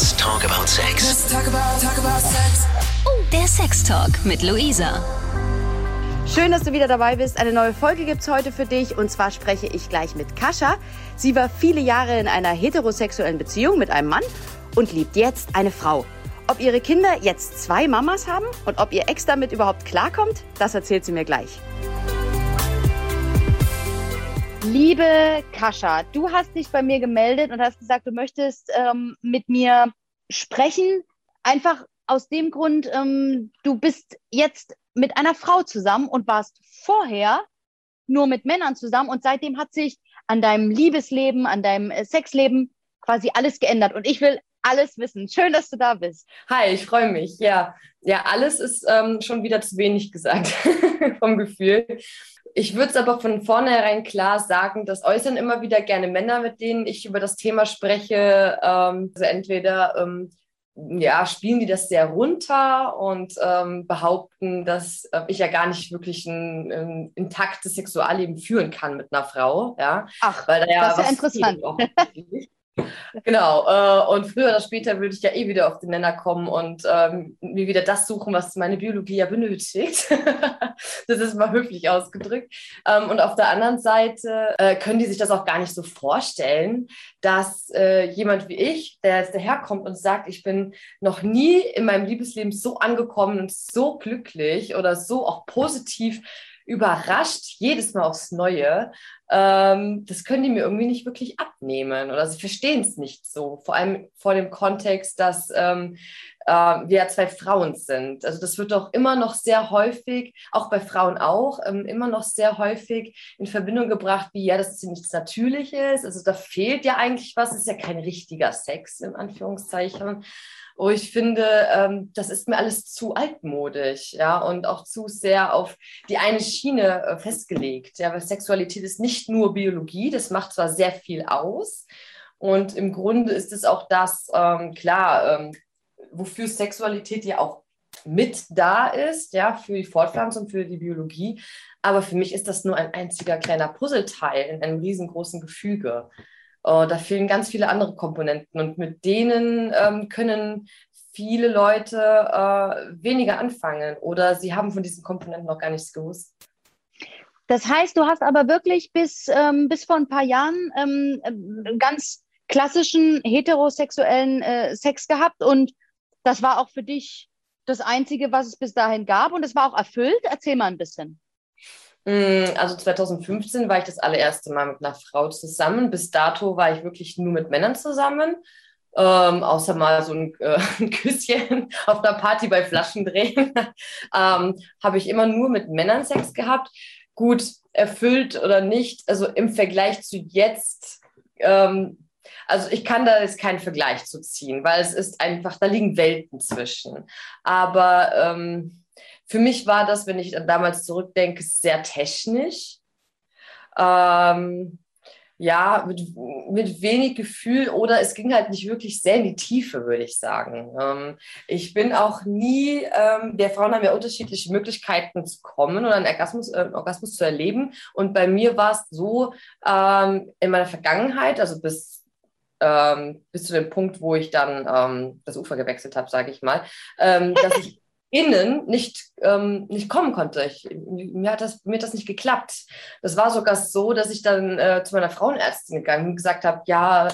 Let's talk about sex. Let's talk about, talk about sex. Oh, der Sextalk mit Luisa. Schön, dass du wieder dabei bist. Eine neue Folge gibt's heute für dich und zwar spreche ich gleich mit Kascha. Sie war viele Jahre in einer heterosexuellen Beziehung mit einem Mann und liebt jetzt eine Frau. Ob ihre Kinder jetzt zwei Mamas haben und ob ihr Ex damit überhaupt klarkommt, das erzählt sie mir gleich. Liebe Kascha, du hast dich bei mir gemeldet und hast gesagt, du möchtest ähm, mit mir sprechen. Einfach aus dem Grund, ähm, du bist jetzt mit einer Frau zusammen und warst vorher nur mit Männern zusammen und seitdem hat sich an deinem Liebesleben, an deinem äh, Sexleben quasi alles geändert. Und ich will alles wissen. Schön, dass du da bist. Hi, ich freue mich. Ja, ja, alles ist ähm, schon wieder zu wenig gesagt vom Gefühl. Ich würde es aber von vornherein klar sagen, das äußern immer wieder gerne Männer, mit denen ich über das Thema spreche. Ähm, also entweder ähm, ja, spielen die das sehr runter und ähm, behaupten, dass äh, ich ja gar nicht wirklich ein, ein, intaktes Sexualleben führen kann mit einer Frau. Ja? Ach, weil da ja das ist ja interessant. Genau, äh, und früher oder später würde ich ja eh wieder auf den Nenner kommen und ähm, mir wieder das suchen, was meine Biologie ja benötigt. das ist mal höflich ausgedrückt. Ähm, und auf der anderen Seite äh, können die sich das auch gar nicht so vorstellen, dass äh, jemand wie ich, der jetzt daherkommt und sagt, ich bin noch nie in meinem Liebesleben so angekommen und so glücklich oder so auch positiv überrascht, jedes Mal aufs Neue. Ähm, das können die mir irgendwie nicht wirklich abnehmen oder sie verstehen es nicht so. Vor allem vor dem Kontext, dass ähm, äh, wir ja zwei Frauen sind. Also das wird doch immer noch sehr häufig, auch bei Frauen auch, ähm, immer noch sehr häufig in Verbindung gebracht, wie ja, das ist ja nichts Natürliches. Also da fehlt ja eigentlich was, es ist ja kein richtiger Sex, in Anführungszeichen wo ich finde, ähm, das ist mir alles zu altmodisch, ja, und auch zu sehr auf die eine Schiene äh, festgelegt, ja, weil Sexualität ist nicht nur Biologie, das macht zwar sehr viel aus und im Grunde ist es auch das, ähm, klar, ähm, wofür Sexualität ja auch mit da ist, ja, für die Fortpflanzung, für die Biologie. Aber für mich ist das nur ein einziger kleiner Puzzleteil in einem riesengroßen Gefüge. Uh, da fehlen ganz viele andere Komponenten und mit denen ähm, können viele Leute äh, weniger anfangen oder sie haben von diesen Komponenten noch gar nichts gewusst. Das heißt, du hast aber wirklich bis, ähm, bis vor ein paar Jahren ähm, ganz klassischen heterosexuellen äh, Sex gehabt und das war auch für dich das Einzige, was es bis dahin gab und es war auch erfüllt. Erzähl mal ein bisschen. Mm, also 2015 war ich das allererste Mal mit einer Frau zusammen. Bis dato war ich wirklich nur mit Männern zusammen. Ähm, außer mal so ein, äh, ein, Küsschen auf einer Party bei Flaschendrehen, ähm, habe ich immer nur mit Männern Sex gehabt. Gut, erfüllt oder nicht, also im Vergleich zu jetzt, ähm, also ich kann da jetzt keinen Vergleich zu ziehen, weil es ist einfach, da liegen Welten zwischen. Aber ähm, für mich war das, wenn ich damals zurückdenke, sehr technisch. Ähm, ja, mit, mit wenig Gefühl oder es ging halt nicht wirklich sehr in die Tiefe, würde ich sagen. Ähm, ich bin auch nie, ähm, der Frauen haben ja unterschiedliche Möglichkeiten zu kommen oder einen Orgasmus, äh, Orgasmus zu erleben. Und bei mir war es so ähm, in meiner Vergangenheit, also bis, ähm, bis zu dem Punkt, wo ich dann ähm, das Ufer gewechselt habe, sage ich mal, ähm, dass ich innen nicht, ähm, nicht kommen konnte. Ich, mir, hat das, mir hat das nicht geklappt. Das war sogar so, dass ich dann äh, zu meiner Frauenärztin gegangen und gesagt habe, ja,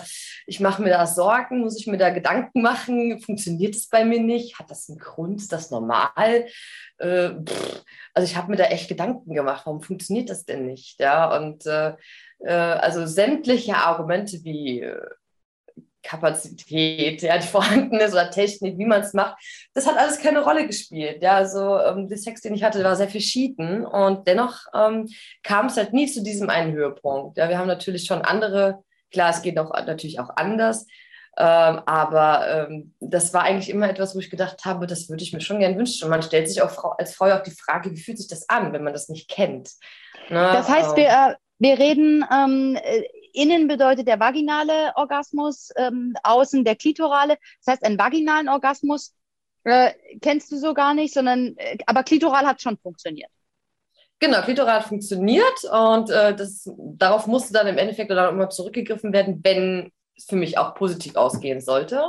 ich mache mir da Sorgen, muss ich mir da Gedanken machen, funktioniert es bei mir nicht, hat das einen Grund, ist das normal? Äh, also ich habe mir da echt Gedanken gemacht, warum funktioniert das denn nicht? Ja, und äh, äh also sämtliche Argumente wie äh, Kapazität, ja, die vorhanden ist oder Technik, wie man es macht, das hat alles keine Rolle gespielt. Ja, also ähm, der Sex, den ich hatte, war sehr verschieden und dennoch ähm, kam es halt nie zu diesem einen Höhepunkt. Ja, wir haben natürlich schon andere, klar, es geht auch natürlich auch anders, ähm, aber ähm, das war eigentlich immer etwas, wo ich gedacht habe, das würde ich mir schon gerne wünschen. Und man stellt sich auch als Frau auch die Frage, wie fühlt sich das an, wenn man das nicht kennt? Ne? Das heißt, wir, ähm, äh, wir reden ähm, Innen bedeutet der vaginale Orgasmus, ähm, außen der klitorale. Das heißt, einen vaginalen Orgasmus äh, kennst du so gar nicht, sondern äh, aber klitoral hat schon funktioniert. Genau, klitoral funktioniert und äh, das, darauf musste dann im Endeffekt oder immer zurückgegriffen werden, wenn für mich auch positiv ausgehen sollte.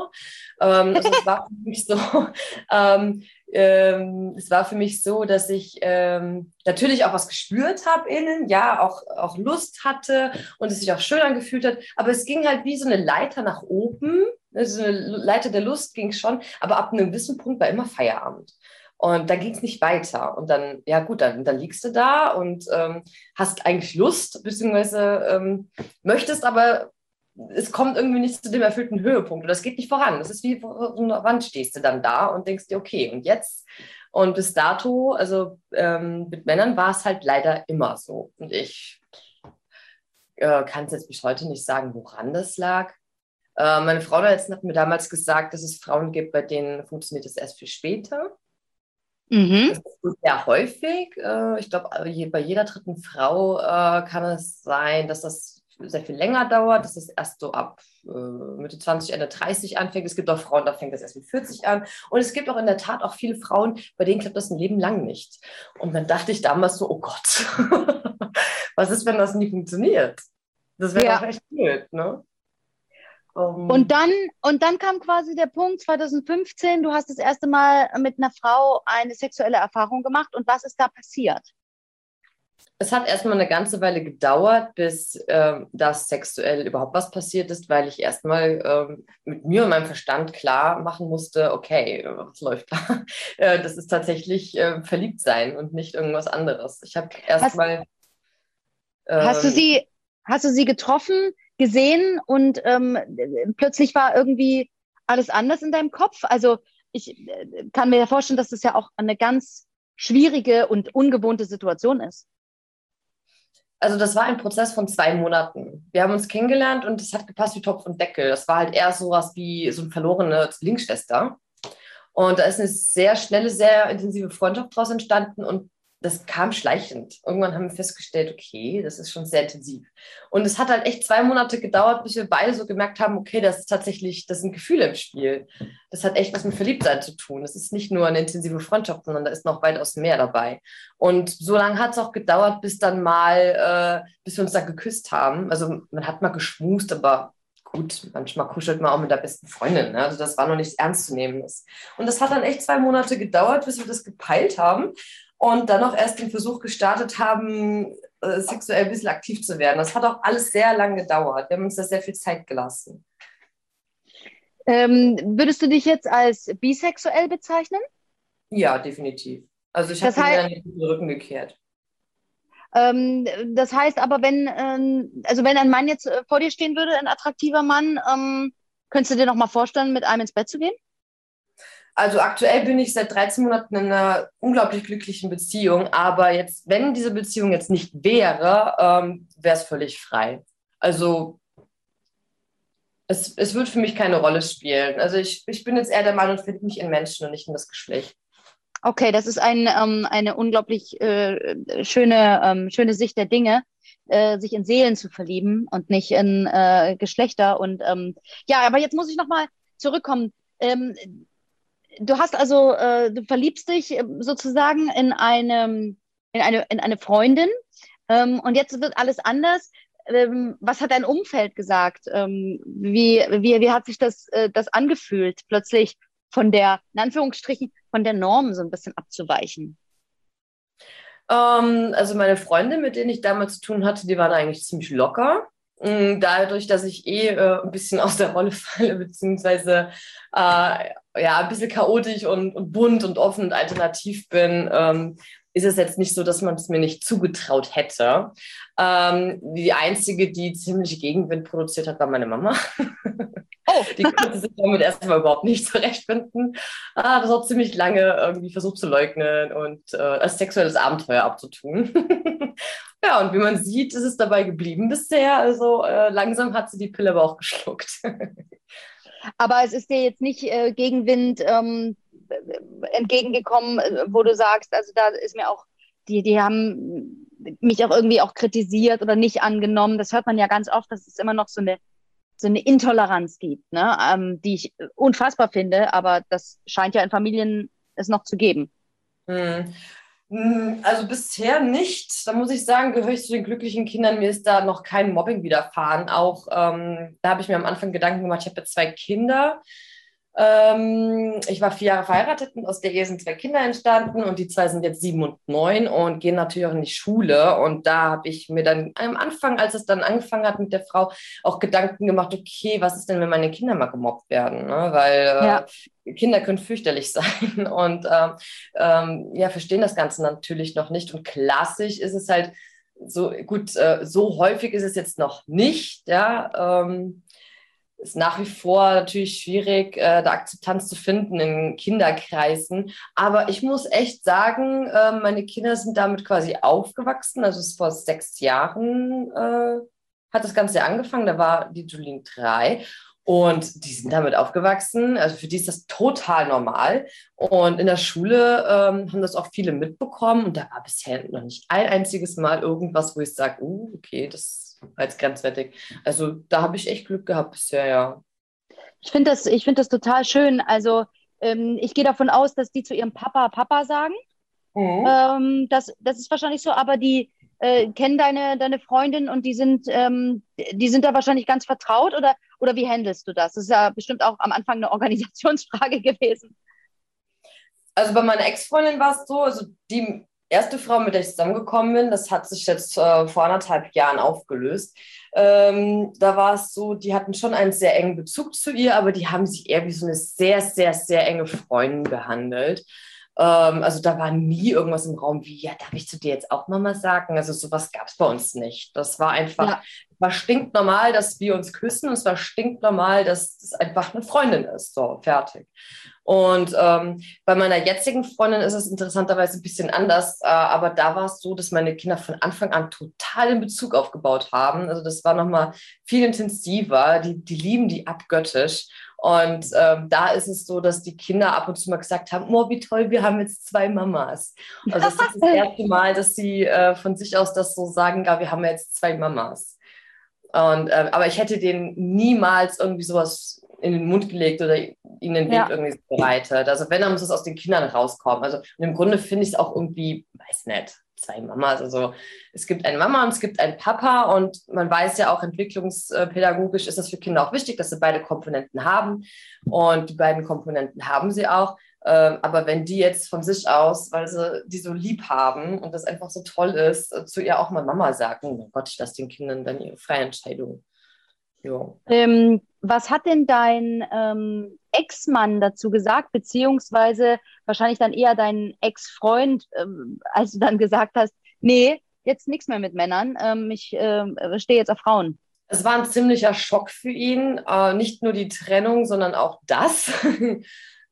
Ähm, also es war für mich so, ähm, ähm, es war für mich so, dass ich ähm, natürlich auch was gespürt habe innen, ja, auch, auch Lust hatte und es sich auch schön angefühlt hat, aber es ging halt wie so eine Leiter nach oben, also eine Leiter der Lust ging schon, aber ab einem gewissen Punkt war immer Feierabend. Und dann ging es nicht weiter. Und dann, ja gut, dann, dann liegst du da und ähm, hast eigentlich Lust, beziehungsweise ähm, möchtest aber es kommt irgendwie nicht zu dem erfüllten Höhepunkt oder es geht nicht voran. Das ist wie Wand stehst du dann da und denkst dir, okay, und jetzt? Und bis dato, also ähm, mit Männern war es halt leider immer so. Und ich äh, kann es jetzt bis heute nicht sagen, woran das lag. Äh, meine Frau hat mir damals gesagt, dass es Frauen gibt, bei denen funktioniert es erst viel später. Mhm. Das ist sehr häufig. Äh, ich glaube, bei jeder dritten Frau äh, kann es sein, dass das sehr viel länger dauert, dass es erst so ab äh, Mitte 20, Ende 30 anfängt. Es gibt auch Frauen, da fängt es erst mit 40 an. Und es gibt auch in der Tat auch viele Frauen, bei denen klappt das ein Leben lang nicht. Und dann dachte ich damals so, oh Gott, was ist, wenn das nie funktioniert? Das wäre ja. echt blöd, ne? Um, und dann, und dann kam quasi der Punkt 2015, du hast das erste Mal mit einer Frau eine sexuelle Erfahrung gemacht. Und was ist da passiert? Es hat erstmal eine ganze Weile gedauert, bis äh, das sexuell überhaupt was passiert ist, weil ich erstmal äh, mit mir und meinem Verstand klar machen musste, okay, was läuft da? äh, das ist tatsächlich äh, verliebt sein und nicht irgendwas anderes. Ich habe erstmal. Hast, du ähm, sie, hast du sie getroffen, gesehen und ähm, plötzlich war irgendwie alles anders in deinem Kopf? Also ich äh, kann mir ja vorstellen, dass das ja auch eine ganz schwierige und ungewohnte Situation ist also das war ein Prozess von zwei Monaten. Wir haben uns kennengelernt und es hat gepasst wie Topf und Deckel. Das war halt eher sowas wie so eine verlorene Zwillingsschwester. Und da ist eine sehr schnelle, sehr intensive Freundschaft daraus entstanden und das kam schleichend. Irgendwann haben wir festgestellt, okay, das ist schon sehr intensiv. Und es hat halt echt zwei Monate gedauert, bis wir beide so gemerkt haben, okay, das ist tatsächlich, das sind Gefühle im Spiel. Das hat echt was mit Verliebtsein zu tun. Das ist nicht nur eine intensive Freundschaft, sondern da ist noch weitaus mehr dabei. Und so lange hat es auch gedauert, bis dann mal, äh, bis wir uns dann geküsst haben. Also man hat mal geschmust, aber gut, manchmal kuschelt man auch mit der besten Freundin. Ne? Also das war noch nichts Ernstzunehmendes. Und das hat dann echt zwei Monate gedauert, bis wir das gepeilt haben und dann auch erst den Versuch gestartet haben, äh, sexuell ein bisschen aktiv zu werden. Das hat auch alles sehr lange gedauert. Wir haben uns da sehr viel Zeit gelassen. Ähm, würdest du dich jetzt als bisexuell bezeichnen? Ja, definitiv. Also ich habe mir den Rücken gekehrt. Ähm, das heißt aber, wenn, ähm, also wenn ein Mann jetzt äh, vor dir stehen würde, ein attraktiver Mann, ähm, könntest du dir noch mal vorstellen, mit einem ins Bett zu gehen? Also aktuell bin ich seit 13 Monaten in einer unglaublich glücklichen Beziehung, aber jetzt, wenn diese Beziehung jetzt nicht wäre, ähm, wäre es völlig frei. Also es, es wird für mich keine Rolle spielen. Also ich, ich bin jetzt eher der Meinung, finde mich in Menschen und nicht in das Geschlecht. Okay, das ist ein, ähm, eine unglaublich äh, schöne, ähm, schöne Sicht der Dinge, äh, sich in Seelen zu verlieben und nicht in äh, Geschlechter. Und ähm, ja, aber jetzt muss ich nochmal zurückkommen. Ähm, du hast also, äh, du verliebst dich äh, sozusagen in eine, in eine, in eine Freundin ähm, und jetzt wird alles anders. Ähm, was hat dein Umfeld gesagt? Ähm, wie, wie, wie hat sich das, äh, das angefühlt, plötzlich von der, in Anführungsstrichen, von der Norm so ein bisschen abzuweichen? Ähm, also meine Freunde, mit denen ich damals zu tun hatte, die waren eigentlich ziemlich locker. Mm, dadurch, dass ich eh äh, ein bisschen aus der Rolle falle, beziehungsweise äh, ja, ein bisschen chaotisch und, und, bunt und offen und alternativ bin, ähm, ist es jetzt nicht so, dass man es mir nicht zugetraut hätte. Ähm, die einzige, die ziemlich Gegenwind produziert hat, war meine Mama. Oh. Die konnte sich damit erstmal überhaupt nicht zurechtfinden. Ah, das hat ziemlich lange irgendwie versucht zu leugnen und äh, als sexuelles Abenteuer abzutun. ja, und wie man sieht, ist es dabei geblieben bisher. Also äh, langsam hat sie die Pille aber auch geschluckt. aber es ist dir jetzt nicht äh, Gegenwind ähm, entgegengekommen, äh, wo du sagst, also da ist mir auch, die, die haben mich auch irgendwie auch kritisiert oder nicht angenommen. Das hört man ja ganz oft, dass es immer noch so eine, so eine Intoleranz gibt, ne? Ähm, die ich unfassbar finde, aber das scheint ja in Familien es noch zu geben. Hm. Hm, also bisher nicht. Da muss ich sagen, gehöre ich zu den glücklichen Kindern. Mir ist da noch kein Mobbing widerfahren. Auch ähm, da habe ich mir am Anfang Gedanken gemacht, ich habe jetzt zwei Kinder. Ähm, ich war vier Jahre verheiratet und aus der Ehe sind zwei Kinder entstanden und die zwei sind jetzt sieben und neun und gehen natürlich auch in die Schule. Und da habe ich mir dann am Anfang, als es dann angefangen hat mit der Frau, auch Gedanken gemacht, okay, was ist denn, wenn meine Kinder mal gemobbt werden? Ne? Weil ja. äh, Kinder können fürchterlich sein und ähm, ähm, ja, verstehen das Ganze natürlich noch nicht. Und klassisch ist es halt so, gut, äh, so häufig ist es jetzt noch nicht, ja. Ähm, ist nach wie vor natürlich schwierig, äh, da Akzeptanz zu finden in Kinderkreisen. Aber ich muss echt sagen, äh, meine Kinder sind damit quasi aufgewachsen. Also es vor sechs Jahren äh, hat das Ganze angefangen. Da war die Julien drei. Und die sind damit aufgewachsen. Also für die ist das total normal. Und in der Schule ähm, haben das auch viele mitbekommen. Und da war bisher noch nicht ein einziges Mal irgendwas, wo ich sage, uh, okay, das jetzt grenzwertig. Also da habe ich echt Glück gehabt bisher, ja. Ich finde das, find das total schön. Also ähm, ich gehe davon aus, dass die zu ihrem Papa Papa sagen. Mhm. Ähm, das, das ist wahrscheinlich so, aber die, äh, kennen deine, deine Freundin und die sind, ähm, die sind da wahrscheinlich ganz vertraut oder, oder wie handelst du das? Das ist ja bestimmt auch am Anfang eine Organisationsfrage gewesen. Also bei meiner Ex-Freundin war es so, also die erste Frau, mit der ich zusammengekommen bin, das hat sich jetzt äh, vor anderthalb Jahren aufgelöst. Ähm, da war es so, die hatten schon einen sehr engen Bezug zu ihr, aber die haben sich eher wie so eine sehr, sehr, sehr enge Freundin behandelt. Ähm, also da war nie irgendwas im Raum wie, ja, darf ich zu dir jetzt auch Mama sagen? Also sowas gab es bei uns nicht. Das war einfach, ja. war stinknormal, dass wir uns küssen und es war stinknormal, dass es einfach eine Freundin ist. So, fertig. Und ähm, bei meiner jetzigen Freundin ist es interessanterweise ein bisschen anders, äh, aber da war es so, dass meine Kinder von Anfang an total in Bezug aufgebaut haben. Also das war nochmal viel intensiver. Die, die lieben die abgöttisch. Und ähm, da ist es so, dass die Kinder ab und zu mal gesagt haben, oh, wie toll, wir haben jetzt zwei Mamas. Also das ist das erste Mal, dass sie äh, von sich aus das so sagen, ja, wir haben jetzt zwei Mamas. Und, äh, aber ich hätte denen niemals irgendwie sowas in den Mund gelegt oder ihnen den Weg ja. irgendwie bereitet. Also wenn, dann muss es aus den Kindern rauskommen. Also im Grunde finde ich es auch irgendwie, weiß nicht, zwei Mamas. Also es gibt eine Mama und es gibt einen Papa und man weiß ja auch, entwicklungspädagogisch ist das für Kinder auch wichtig, dass sie beide Komponenten haben und die beiden Komponenten haben sie auch. Ähm, aber wenn die jetzt von sich aus, weil sie die so lieb haben und das einfach so toll ist, zu ihr auch mal Mama sagen, oh Gott, ich lasse den Kindern dann ihre freie Entscheidung. Ähm, was hat denn dein ähm, Ex-Mann dazu gesagt, beziehungsweise wahrscheinlich dann eher dein Ex-Freund, ähm, als du dann gesagt hast, nee, jetzt nichts mehr mit Männern, ähm, ich äh, stehe jetzt auf Frauen? Es war ein ziemlicher Schock für ihn, äh, nicht nur die Trennung, sondern auch das.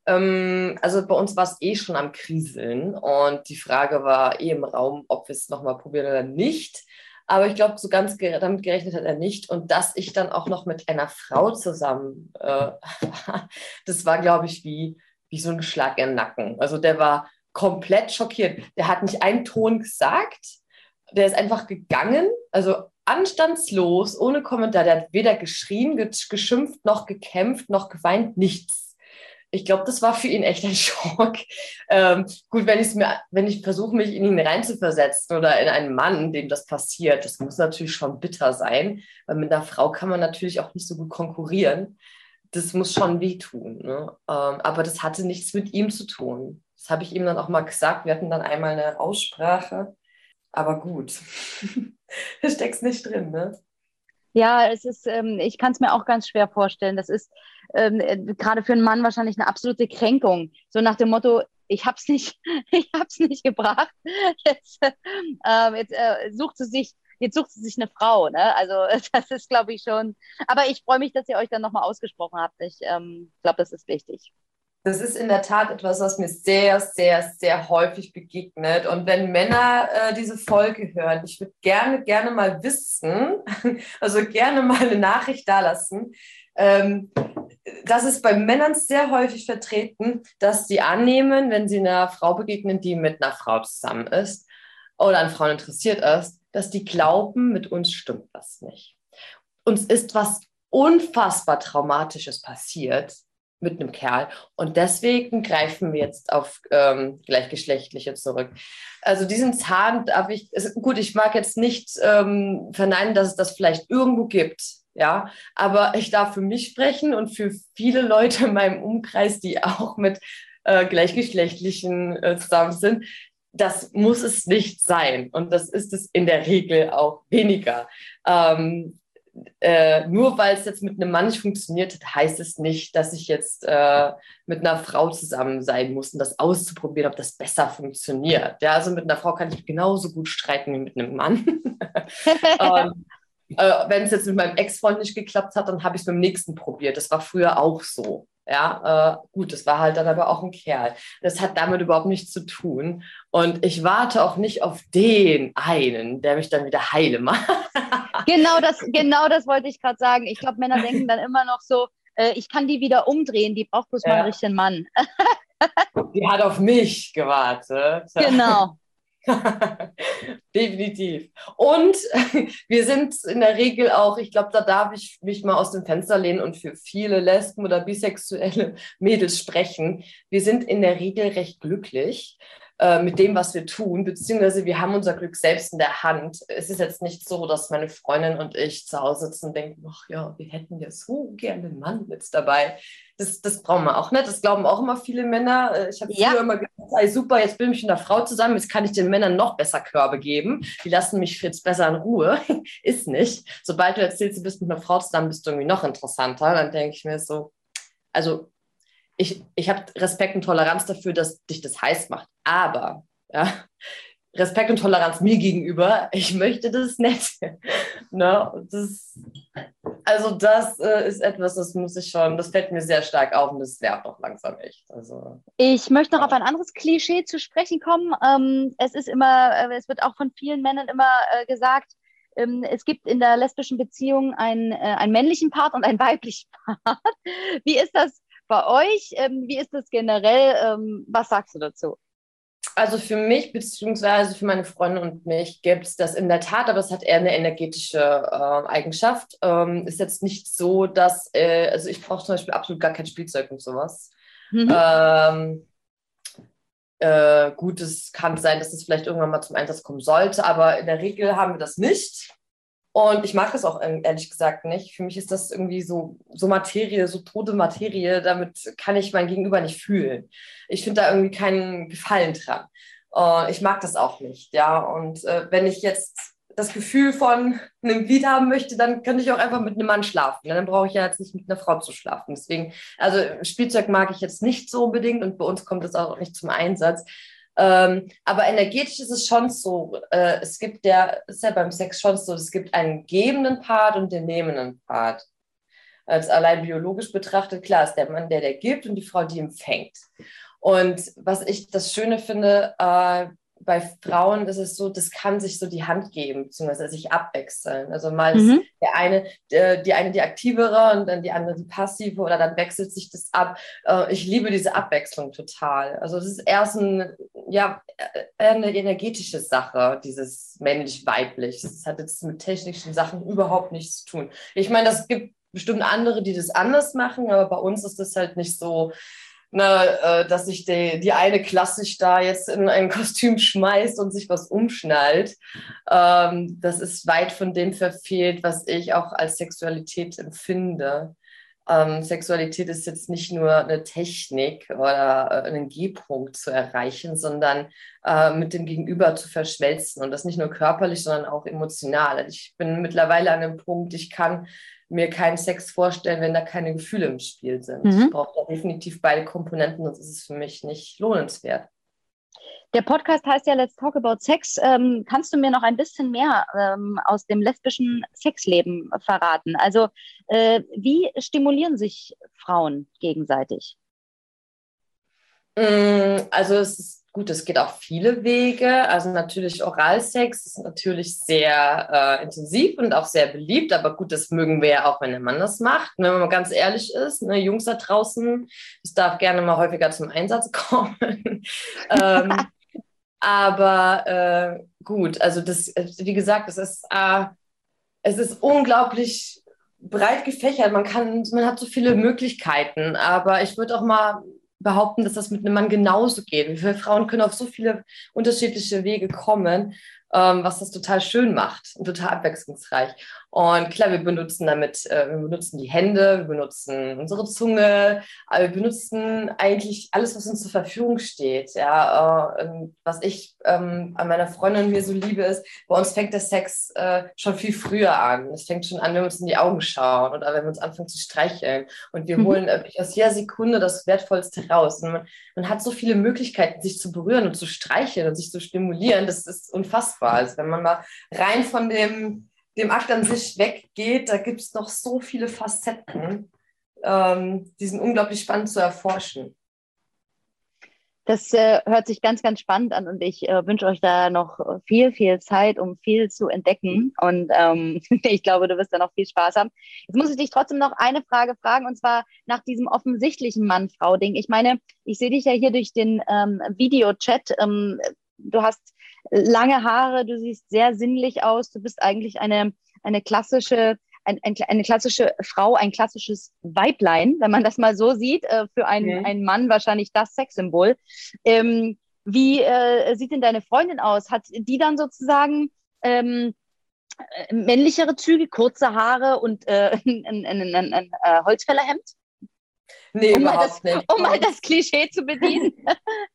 Ähm, also bei uns war es eh schon am Kriseln und die Frage war eh im Raum, ob wir es nochmal probieren oder nicht. Aber ich glaube, so ganz damit gerechnet hat er nicht. Und dass ich dann auch noch mit einer Frau zusammen, äh, das war, glaube ich, wie, wie so ein Schlag im Nacken. Also der war komplett schockiert. Der hat nicht einen Ton gesagt. Der ist einfach gegangen, also anstandslos, ohne Kommentar. Der hat weder geschrien, geschimpft, noch gekämpft, noch geweint, nichts ich glaube, das war für ihn echt ein Schock. Ähm, gut, wenn, mir, wenn ich versuche, mich in ihn reinzuversetzen oder in einen Mann, dem das passiert, das muss natürlich schon bitter sein, weil mit einer Frau kann man natürlich auch nicht so gut konkurrieren. Das muss schon wehtun. Ne? Ähm, aber das hatte nichts mit ihm zu tun. Das habe ich ihm dann auch mal gesagt. Wir hatten dann einmal eine Aussprache. Aber gut, da steckt nicht drin, ne? Ja, es ist, ähm, ich kann es mir auch ganz schwer vorstellen. Das ist ähm, äh, gerade für einen Mann wahrscheinlich eine absolute Kränkung. So nach dem Motto, ich hab's nicht, ich hab's nicht gebracht. Jetzt, äh, jetzt äh, sucht sie sich, jetzt sucht sie sich eine Frau. Ne? Also das ist, glaube ich, schon. Aber ich freue mich, dass ihr euch dann nochmal ausgesprochen habt. Ich ähm, glaube, das ist wichtig. Das ist in der Tat etwas, was mir sehr, sehr, sehr häufig begegnet. Und wenn Männer äh, diese Folge hören, ich würde gerne, gerne mal wissen, also gerne mal eine Nachricht dalassen. Ähm, das ist bei Männern sehr häufig vertreten, dass sie annehmen, wenn sie einer Frau begegnen, die mit einer Frau zusammen ist oder an Frauen interessiert ist, dass die glauben, mit uns stimmt was nicht. Uns ist was unfassbar Traumatisches passiert mit einem Kerl. Und deswegen greifen wir jetzt auf ähm, Gleichgeschlechtliche zurück. Also diesen Zahn darf ich, ist, gut, ich mag jetzt nicht ähm, verneinen, dass es das vielleicht irgendwo gibt. Ja, aber ich darf für mich sprechen und für viele Leute in meinem Umkreis, die auch mit äh, Gleichgeschlechtlichen äh, zusammen sind. Das muss es nicht sein. Und das ist es in der Regel auch weniger. Ähm, äh, nur weil es jetzt mit einem Mann nicht funktioniert hat, heißt es nicht, dass ich jetzt äh, mit einer Frau zusammen sein muss, um das auszuprobieren, ob das besser funktioniert. Ja, also mit einer Frau kann ich genauso gut streiten wie mit einem Mann. ähm, äh, Wenn es jetzt mit meinem Ex-Freund nicht geklappt hat, dann habe ich es mit dem nächsten probiert. Das war früher auch so. Ja, äh, gut, das war halt dann aber auch ein Kerl. Das hat damit überhaupt nichts zu tun. Und ich warte auch nicht auf den einen, der mich dann wieder heile macht. Genau das, genau das wollte ich gerade sagen. Ich glaube, Männer denken dann immer noch so, äh, ich kann die wieder umdrehen, die braucht bloß ja. mal einen richtigen Mann. Die hat auf mich gewartet. Genau. Definitiv. Und wir sind in der Regel auch, ich glaube, da darf ich mich mal aus dem Fenster lehnen und für viele Lesben oder bisexuelle Mädels sprechen. Wir sind in der Regel recht glücklich. Äh, mit dem, was wir tun, beziehungsweise wir haben unser Glück selbst in der Hand. Es ist jetzt nicht so, dass meine Freundin und ich zu Hause sitzen und denken, ach ja, wir hätten ja so gerne einen Mann mit dabei. Das, das brauchen wir auch nicht. Das glauben auch immer viele Männer. Äh, ich habe ja. früher immer gedacht, ey, super, jetzt bin ich mit einer Frau zusammen, jetzt kann ich den Männern noch besser Körbe geben. Die lassen mich jetzt besser in Ruhe. ist nicht. Sobald du erzählst, du bist mit einer Frau zusammen, bist du irgendwie noch interessanter. Dann denke ich mir so, also ich, ich habe Respekt und Toleranz dafür, dass dich das heiß macht. Aber ja, Respekt und Toleranz mir gegenüber, ich möchte das nicht. ne? das, also das äh, ist etwas, das muss ich schon, das fällt mir sehr stark auf und das nervt auch langsam echt. Also, ich möchte noch auf ein anderes Klischee zu sprechen kommen. Ähm, es ist immer, äh, es wird auch von vielen Männern immer äh, gesagt, ähm, es gibt in der lesbischen Beziehung einen, äh, einen männlichen Part und einen weiblichen Part. Wie ist das bei euch? Ähm, wie ist das generell? Ähm, was sagst du dazu? Also für mich beziehungsweise für meine Freunde und mich gibt es das in der Tat, aber es hat eher eine energetische äh, Eigenschaft. Ähm, ist jetzt nicht so, dass, äh, also ich brauche zum Beispiel absolut gar kein Spielzeug und sowas. Mhm. Ähm, äh, gut, es kann sein, dass es vielleicht irgendwann mal zum Einsatz kommen sollte, aber in der Regel haben wir das nicht. Und ich mag das auch ähm, ehrlich gesagt nicht. Für mich ist das irgendwie so, so Materie, so tote Materie. Damit kann ich mein Gegenüber nicht fühlen. Ich finde da irgendwie keinen Gefallen dran. Und ich mag das auch nicht. Ja, und äh, wenn ich jetzt das Gefühl von einem Glied haben möchte, dann könnte ich auch einfach mit einem Mann schlafen. Dann brauche ich ja jetzt nicht mit einer Frau zu schlafen. Deswegen, also Spielzeug mag ich jetzt nicht so unbedingt und bei uns kommt das auch nicht zum Einsatz. Ähm, aber energetisch ist es schon so, äh, es gibt der, ist ja beim Sex schon so, es gibt einen gebenden Part und den nehmenden Part. Als allein biologisch betrachtet, klar, ist der Mann der, der gibt und die Frau, die empfängt. Und was ich das Schöne finde, äh, bei Frauen ist es so, das kann sich so die Hand geben, beziehungsweise sich abwechseln. Also mal mhm. ist der eine, äh, die eine die aktivere und dann die andere die passive oder dann wechselt sich das ab. Äh, ich liebe diese Abwechslung total. Also das ist erst ein, ja, eine energetische Sache, dieses männlich-weiblich. Das hat jetzt mit technischen Sachen überhaupt nichts zu tun. Ich meine, das gibt bestimmt andere, die das anders machen, aber bei uns ist das halt nicht so na, äh, dass sich die, die eine klassisch da jetzt in ein Kostüm schmeißt und sich was umschnallt. Ähm, das ist weit von dem verfehlt, was ich auch als Sexualität empfinde. Ähm, Sexualität ist jetzt nicht nur eine Technik oder äh, einen G-Punkt zu erreichen, sondern äh, mit dem Gegenüber zu verschmelzen und das nicht nur körperlich, sondern auch emotional. Ich bin mittlerweile an einem Punkt, ich kann mir keinen Sex vorstellen, wenn da keine Gefühle im Spiel sind. Mhm. Ich brauche da definitiv beide Komponenten, sonst ist es für mich nicht lohnenswert. Der Podcast heißt ja Let's Talk About Sex. Ähm, kannst du mir noch ein bisschen mehr ähm, aus dem lesbischen Sexleben verraten? Also, äh, wie stimulieren sich Frauen gegenseitig? Mm, also, es ist Gut, es geht auch viele Wege. Also natürlich Oralsex ist natürlich sehr äh, intensiv und auch sehr beliebt. Aber gut, das mögen wir ja auch, wenn der Mann das macht. Und wenn man mal ganz ehrlich ist, ne, Jungs da draußen, es darf gerne mal häufiger zum Einsatz kommen. ähm, aber äh, gut, also das, wie gesagt, es ist, äh, es ist unglaublich breit gefächert. Man kann, man hat so viele Möglichkeiten, aber ich würde auch mal behaupten, dass das mit einem Mann genauso geht. Viele Frauen können auf so viele unterschiedliche Wege kommen ähm, was das total schön macht und total abwechslungsreich. Und klar, wir benutzen damit, äh, wir benutzen die Hände, wir benutzen unsere Zunge, aber wir benutzen eigentlich alles, was uns zur Verfügung steht. Ja, äh, was ich ähm, an meiner Freundin mir so liebe, ist, bei uns fängt der Sex äh, schon viel früher an. Es fängt schon an, wenn wir uns in die Augen schauen oder wenn wir uns anfangen zu streicheln. Und wir mhm. holen äh, aus jeder Sekunde das Wertvollste raus. Und man, man hat so viele Möglichkeiten, sich zu berühren und zu streicheln und sich zu stimulieren. Das ist unfassbar. Also wenn man mal rein von dem dem Akt an sich weggeht, da gibt es noch so viele Facetten, ähm, die sind unglaublich spannend zu erforschen. Das äh, hört sich ganz, ganz spannend an und ich äh, wünsche euch da noch viel, viel Zeit, um viel zu entdecken. Und ähm, ich glaube, du wirst da noch viel Spaß haben. Jetzt muss ich dich trotzdem noch eine Frage fragen und zwar nach diesem offensichtlichen Mann-Frau-Ding. Ich meine, ich sehe dich ja hier durch den ähm, Videochat. Ähm, du hast lange Haare, du siehst sehr sinnlich aus, du bist eigentlich eine, eine klassische, ein, ein, eine klassische Frau, ein klassisches Weiblein, wenn man das mal so sieht, äh, für einen, mhm. einen Mann wahrscheinlich das Sexsymbol. Ähm, wie äh, sieht denn deine Freundin aus? Hat die dann sozusagen ähm, äh, männlichere Züge, kurze Haare und äh, ein, ein, ein, ein, ein äh, Holzfällerhemd? Nee, um überhaupt das, nicht. Um mal das Klischee zu bedienen.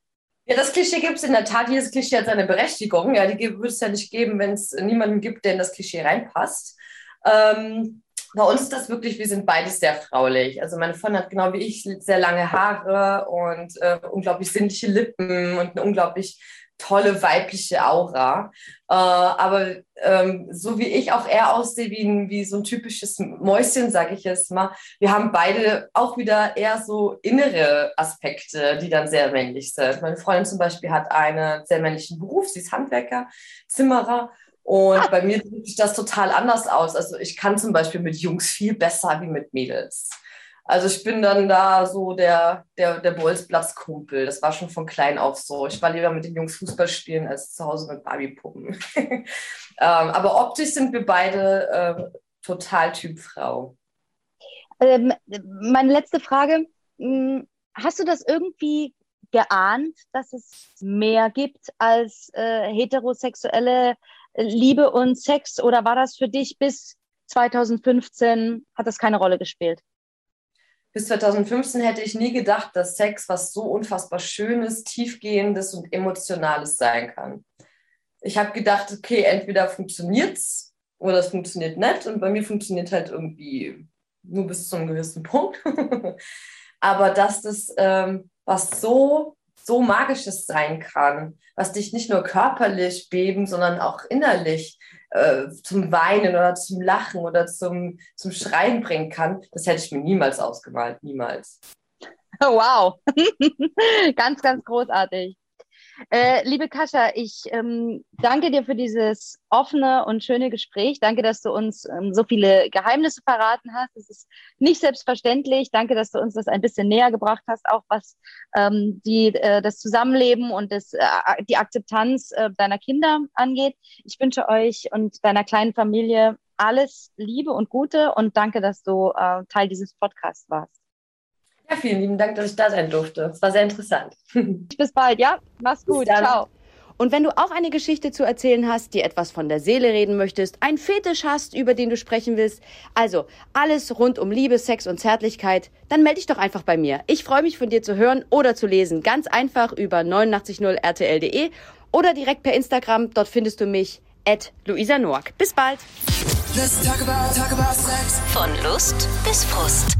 Ja, das Klischee gibt es in der Tat. Jedes Klischee hat seine Berechtigung. Ja, die würde es ja nicht geben, wenn es niemanden gibt, der in das Klischee reinpasst. Ähm, bei uns ist das wirklich, wir sind beides sehr fraulich. Also meine Freundin hat genau wie ich sehr lange Haare und äh, unglaublich sinnliche Lippen und eine unglaublich tolle weibliche Aura. Äh, aber ähm, so wie ich auch eher aussehe wie, ein, wie so ein typisches Mäuschen, sage ich jetzt mal, wir haben beide auch wieder eher so innere Aspekte, die dann sehr männlich sind. Meine Freundin zum Beispiel hat einen sehr männlichen Beruf, sie ist Handwerker, Zimmerer. Und ah. bei mir sieht das total anders aus. Also ich kann zum Beispiel mit Jungs viel besser wie mit Mädels. Also ich bin dann da so der, der, der Bolzplatzkumpel. Das war schon von klein auf so. Ich war lieber mit den Jungs Fußball spielen als zu Hause mit Barbiepuppen. ähm, aber optisch sind wir beide äh, total Typ Frau. Ähm, meine letzte Frage. Hm, hast du das irgendwie geahnt, dass es mehr gibt als äh, heterosexuelle Liebe und Sex? Oder war das für dich bis 2015, hat das keine Rolle gespielt? Bis 2015 hätte ich nie gedacht, dass Sex was so unfassbar Schönes, Tiefgehendes und Emotionales sein kann. Ich habe gedacht, okay, entweder funktioniert es oder es funktioniert nicht. Und bei mir funktioniert halt irgendwie nur bis zu einem gewissen Punkt. Aber dass das ähm, was so, so Magisches sein kann, was dich nicht nur körperlich beben, sondern auch innerlich äh, zum Weinen oder zum Lachen oder zum, zum Schreien bringen kann, das hätte ich mir niemals ausgemalt, niemals. Wow, ganz, ganz großartig. Äh, liebe Kascha, ich ähm, danke dir für dieses offene und schöne Gespräch. Danke, dass du uns ähm, so viele Geheimnisse verraten hast. Es ist nicht selbstverständlich. Danke, dass du uns das ein bisschen näher gebracht hast, auch was ähm, die, äh, das Zusammenleben und das, äh, die Akzeptanz äh, deiner Kinder angeht. Ich wünsche euch und deiner kleinen Familie alles Liebe und Gute und danke, dass du äh, Teil dieses Podcasts warst. Ja, vielen lieben Dank, dass ich da sein durfte. Es war sehr interessant. Bis bald, ja? Mach's gut. Ciao. Und wenn du auch eine Geschichte zu erzählen hast, dir etwas von der Seele reden möchtest, einen Fetisch hast, über den du sprechen willst, also alles rund um Liebe, Sex und Zärtlichkeit, dann melde dich doch einfach bei mir. Ich freue mich von dir zu hören oder zu lesen. Ganz einfach über 890rtl.de oder direkt per Instagram. Dort findest du mich at Luisa Noack. Bis bald. Talk about, talk about Von Lust bis Frust.